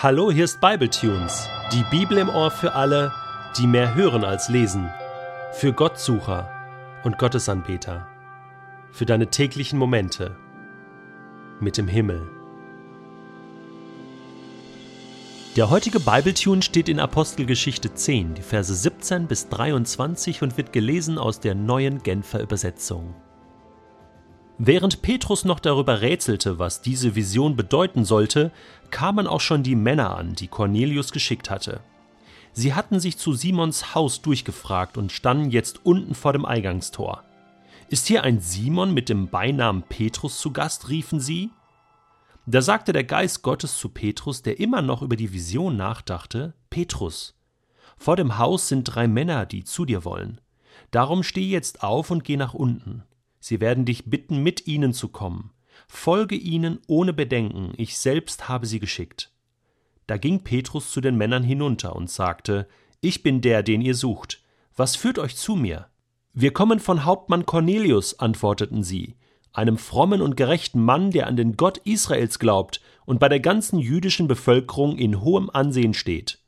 Hallo, hier ist Bibletunes, die Bibel im Ohr für alle, die mehr hören als lesen, für Gottsucher und Gottesanbeter, für deine täglichen Momente mit dem Himmel. Der heutige Bibletune steht in Apostelgeschichte 10, die Verse 17 bis 23 und wird gelesen aus der neuen Genfer Übersetzung. Während Petrus noch darüber rätselte, was diese Vision bedeuten sollte, kamen auch schon die Männer an, die Cornelius geschickt hatte. Sie hatten sich zu Simons Haus durchgefragt und standen jetzt unten vor dem Eingangstor. Ist hier ein Simon mit dem Beinamen Petrus zu Gast? riefen sie. Da sagte der Geist Gottes zu Petrus, der immer noch über die Vision nachdachte: Petrus, vor dem Haus sind drei Männer, die zu dir wollen. Darum steh jetzt auf und geh nach unten. Sie werden dich bitten, mit ihnen zu kommen. Folge ihnen ohne Bedenken, ich selbst habe sie geschickt. Da ging Petrus zu den Männern hinunter und sagte, Ich bin der, den ihr sucht. Was führt euch zu mir? Wir kommen von Hauptmann Cornelius, antworteten sie, einem frommen und gerechten Mann, der an den Gott Israels glaubt und bei der ganzen jüdischen Bevölkerung in hohem Ansehen steht.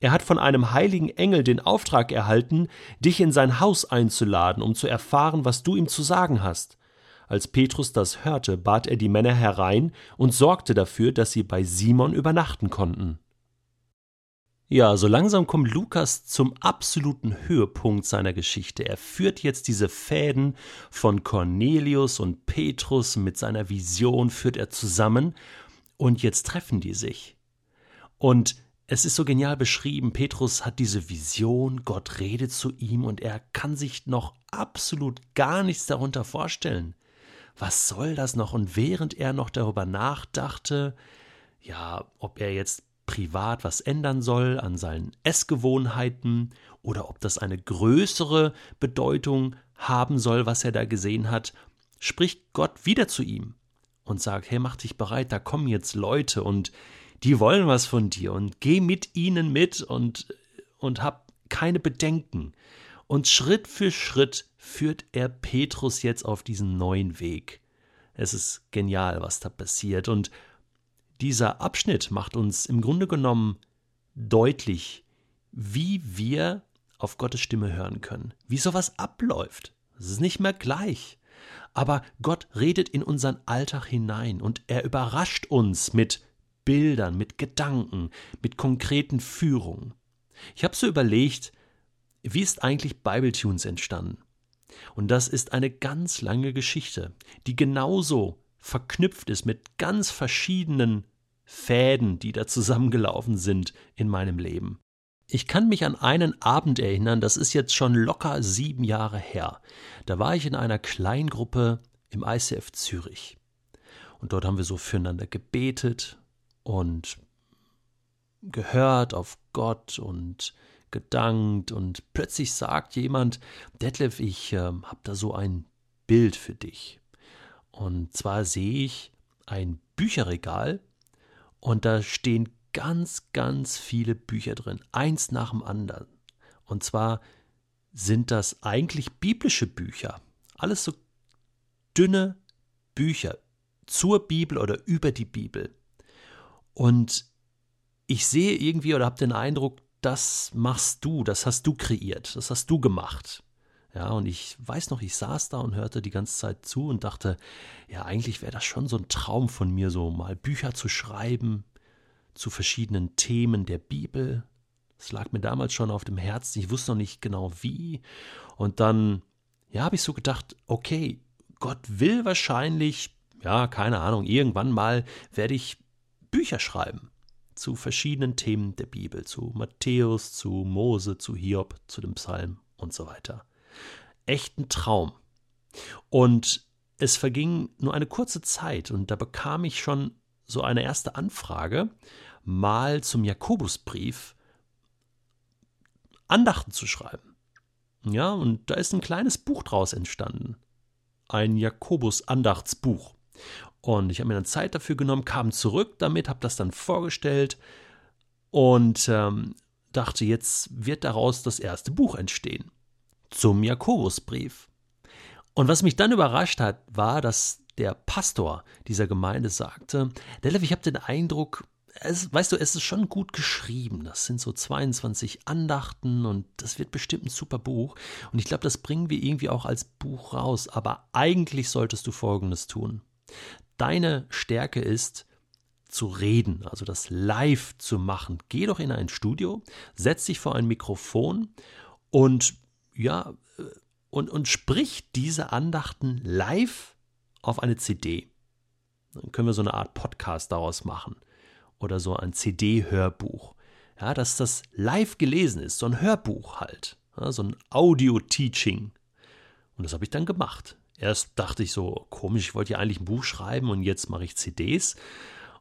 Er hat von einem heiligen Engel den Auftrag erhalten, dich in sein Haus einzuladen, um zu erfahren, was du ihm zu sagen hast. Als Petrus das hörte, bat er die Männer herein und sorgte dafür, dass sie bei Simon übernachten konnten. Ja, so langsam kommt Lukas zum absoluten Höhepunkt seiner Geschichte. Er führt jetzt diese Fäden von Cornelius und Petrus mit seiner Vision, führt er zusammen und jetzt treffen die sich. Und es ist so genial beschrieben. Petrus hat diese Vision, Gott redet zu ihm und er kann sich noch absolut gar nichts darunter vorstellen. Was soll das noch? Und während er noch darüber nachdachte, ja, ob er jetzt privat was ändern soll an seinen Essgewohnheiten oder ob das eine größere Bedeutung haben soll, was er da gesehen hat, spricht Gott wieder zu ihm und sagt, hey, mach dich bereit, da kommen jetzt Leute und die wollen was von dir und geh mit ihnen mit und, und hab keine Bedenken. Und Schritt für Schritt führt er Petrus jetzt auf diesen neuen Weg. Es ist genial, was da passiert. Und dieser Abschnitt macht uns im Grunde genommen deutlich, wie wir auf Gottes Stimme hören können, wie sowas abläuft. Es ist nicht mehr gleich. Aber Gott redet in unseren Alltag hinein und er überrascht uns mit Bildern, mit Gedanken, mit konkreten Führungen. Ich habe so überlegt, wie ist eigentlich Bibletunes entstanden? Und das ist eine ganz lange Geschichte, die genauso verknüpft ist mit ganz verschiedenen Fäden, die da zusammengelaufen sind in meinem Leben. Ich kann mich an einen Abend erinnern, das ist jetzt schon locker sieben Jahre her. Da war ich in einer Kleingruppe im ICF Zürich. Und dort haben wir so füreinander gebetet und gehört auf Gott und gedankt und plötzlich sagt jemand, Detlef, ich äh, habe da so ein Bild für dich. Und zwar sehe ich ein Bücherregal und da stehen ganz, ganz viele Bücher drin, eins nach dem anderen. Und zwar sind das eigentlich biblische Bücher. Alles so dünne Bücher zur Bibel oder über die Bibel. Und ich sehe irgendwie oder habe den Eindruck, das machst du, das hast du kreiert, das hast du gemacht. Ja, und ich weiß noch, ich saß da und hörte die ganze Zeit zu und dachte, ja, eigentlich wäre das schon so ein Traum von mir, so mal Bücher zu schreiben zu verschiedenen Themen der Bibel. Das lag mir damals schon auf dem Herzen, ich wusste noch nicht genau wie. Und dann, ja, habe ich so gedacht, okay, Gott will wahrscheinlich, ja, keine Ahnung, irgendwann mal werde ich Bücher schreiben zu verschiedenen Themen der Bibel, zu Matthäus, zu Mose, zu Hiob, zu dem Psalm und so weiter. Echt ein Traum. Und es verging nur eine kurze Zeit und da bekam ich schon so eine erste Anfrage, mal zum Jakobusbrief Andachten zu schreiben. Ja, und da ist ein kleines Buch draus entstanden. Ein Jakobus-Andachtsbuch. Und ich habe mir dann Zeit dafür genommen, kam zurück damit, habe das dann vorgestellt und ähm, dachte, jetzt wird daraus das erste Buch entstehen. Zum Jakobusbrief. Und was mich dann überrascht hat, war, dass der Pastor dieser Gemeinde sagte, Delef, ich habe den Eindruck, es, weißt du, es ist schon gut geschrieben. Das sind so 22 Andachten und das wird bestimmt ein super Buch. Und ich glaube, das bringen wir irgendwie auch als Buch raus. Aber eigentlich solltest du Folgendes tun. Deine Stärke ist, zu reden, also das live zu machen. Geh doch in ein Studio, setz dich vor ein Mikrofon und ja, und, und sprich diese Andachten live auf eine CD. Dann können wir so eine Art Podcast daraus machen oder so ein CD-Hörbuch. Ja, dass das live gelesen ist, so ein Hörbuch halt, ja, so ein Audio-Teaching. Und das habe ich dann gemacht. Erst dachte ich so, komisch, ich wollte ja eigentlich ein Buch schreiben und jetzt mache ich CDs.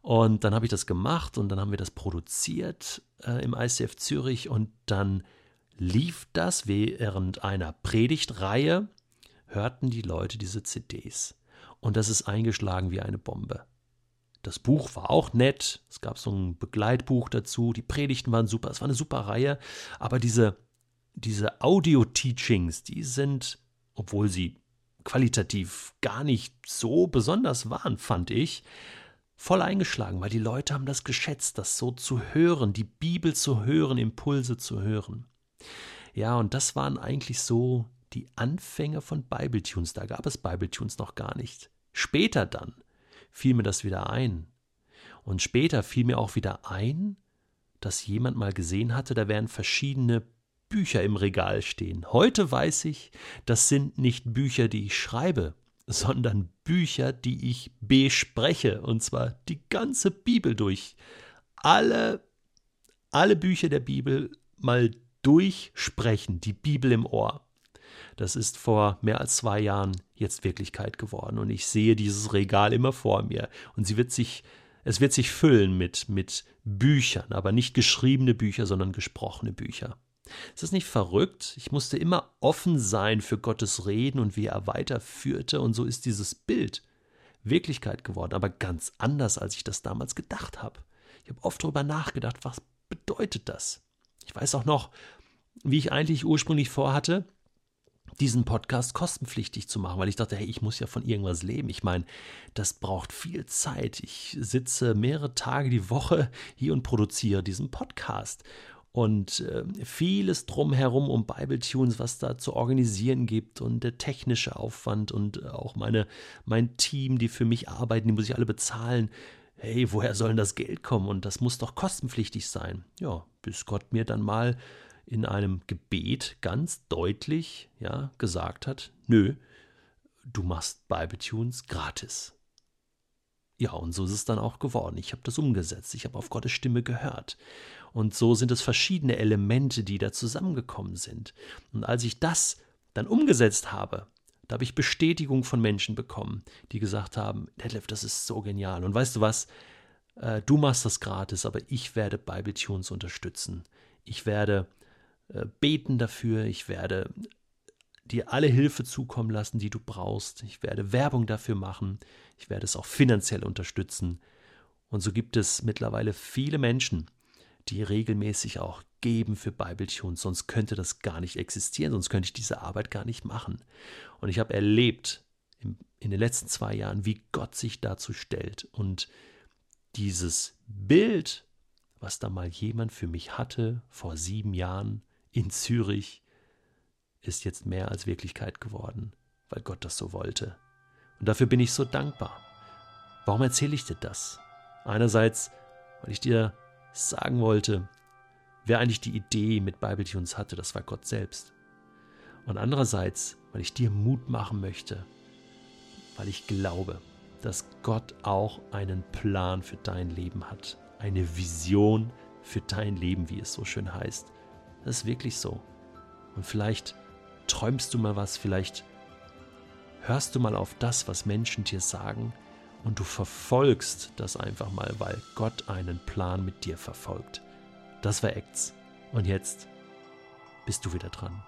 Und dann habe ich das gemacht und dann haben wir das produziert äh, im ICF Zürich und dann lief das während einer Predigtreihe, hörten die Leute diese CDs. Und das ist eingeschlagen wie eine Bombe. Das Buch war auch nett. Es gab so ein Begleitbuch dazu. Die Predigten waren super. Es war eine super Reihe. Aber diese, diese Audio-Teachings, die sind, obwohl sie qualitativ gar nicht so besonders waren, fand ich, voll eingeschlagen, weil die Leute haben das geschätzt, das so zu hören, die Bibel zu hören, Impulse zu hören. Ja, und das waren eigentlich so die Anfänge von Bibletunes. Da gab es Bibletunes noch gar nicht. Später dann fiel mir das wieder ein. Und später fiel mir auch wieder ein, dass jemand mal gesehen hatte, da wären verschiedene Bücher im Regal stehen. Heute weiß ich, das sind nicht Bücher, die ich schreibe, sondern Bücher, die ich bespreche, und zwar die ganze Bibel durch. Alle, alle Bücher der Bibel mal durchsprechen, die Bibel im Ohr. Das ist vor mehr als zwei Jahren jetzt Wirklichkeit geworden und ich sehe dieses Regal immer vor mir und sie wird sich, es wird sich füllen mit, mit Büchern, aber nicht geschriebene Bücher, sondern gesprochene Bücher. Ist das nicht verrückt? Ich musste immer offen sein für Gottes Reden und wie er weiterführte und so ist dieses Bild Wirklichkeit geworden, aber ganz anders, als ich das damals gedacht habe. Ich habe oft darüber nachgedacht, was bedeutet das? Ich weiß auch noch, wie ich eigentlich ursprünglich vorhatte, diesen Podcast kostenpflichtig zu machen, weil ich dachte, hey, ich muss ja von irgendwas leben. Ich meine, das braucht viel Zeit. Ich sitze mehrere Tage die Woche hier und produziere diesen Podcast. Und äh, vieles drumherum um Bible-Tunes, was da zu organisieren gibt und der technische Aufwand und auch meine, mein Team, die für mich arbeiten, die muss ich alle bezahlen. Hey, woher soll denn das Geld kommen? Und das muss doch kostenpflichtig sein. Ja, bis Gott mir dann mal in einem Gebet ganz deutlich ja, gesagt hat, nö, du machst Bibletunes gratis. Ja, und so ist es dann auch geworden. Ich habe das umgesetzt. Ich habe auf Gottes Stimme gehört. Und so sind es verschiedene Elemente, die da zusammengekommen sind. Und als ich das dann umgesetzt habe, da habe ich Bestätigung von Menschen bekommen, die gesagt haben, Detlef, das ist so genial. Und weißt du was? Äh, du machst das gratis, aber ich werde Bibletunes unterstützen. Ich werde äh, beten dafür, ich werde dir alle Hilfe zukommen lassen, die du brauchst. Ich werde Werbung dafür machen. Ich werde es auch finanziell unterstützen. Und so gibt es mittlerweile viele Menschen, die regelmäßig auch geben für Bibletunes. Sonst könnte das gar nicht existieren, sonst könnte ich diese Arbeit gar nicht machen. Und ich habe erlebt in den letzten zwei Jahren, wie Gott sich dazu stellt. Und dieses Bild, was da mal jemand für mich hatte vor sieben Jahren, in Zürich ist jetzt mehr als Wirklichkeit geworden, weil Gott das so wollte. Und dafür bin ich so dankbar. Warum erzähle ich dir das? Einerseits, weil ich dir sagen wollte, wer eigentlich die Idee mit Bibletunes hatte, das war Gott selbst. Und andererseits, weil ich dir Mut machen möchte, weil ich glaube, dass Gott auch einen Plan für dein Leben hat, eine Vision für dein Leben, wie es so schön heißt. Das ist wirklich so. Und vielleicht träumst du mal was, vielleicht hörst du mal auf das, was Menschen dir sagen und du verfolgst das einfach mal, weil Gott einen Plan mit dir verfolgt. Das war Acts. Und jetzt bist du wieder dran.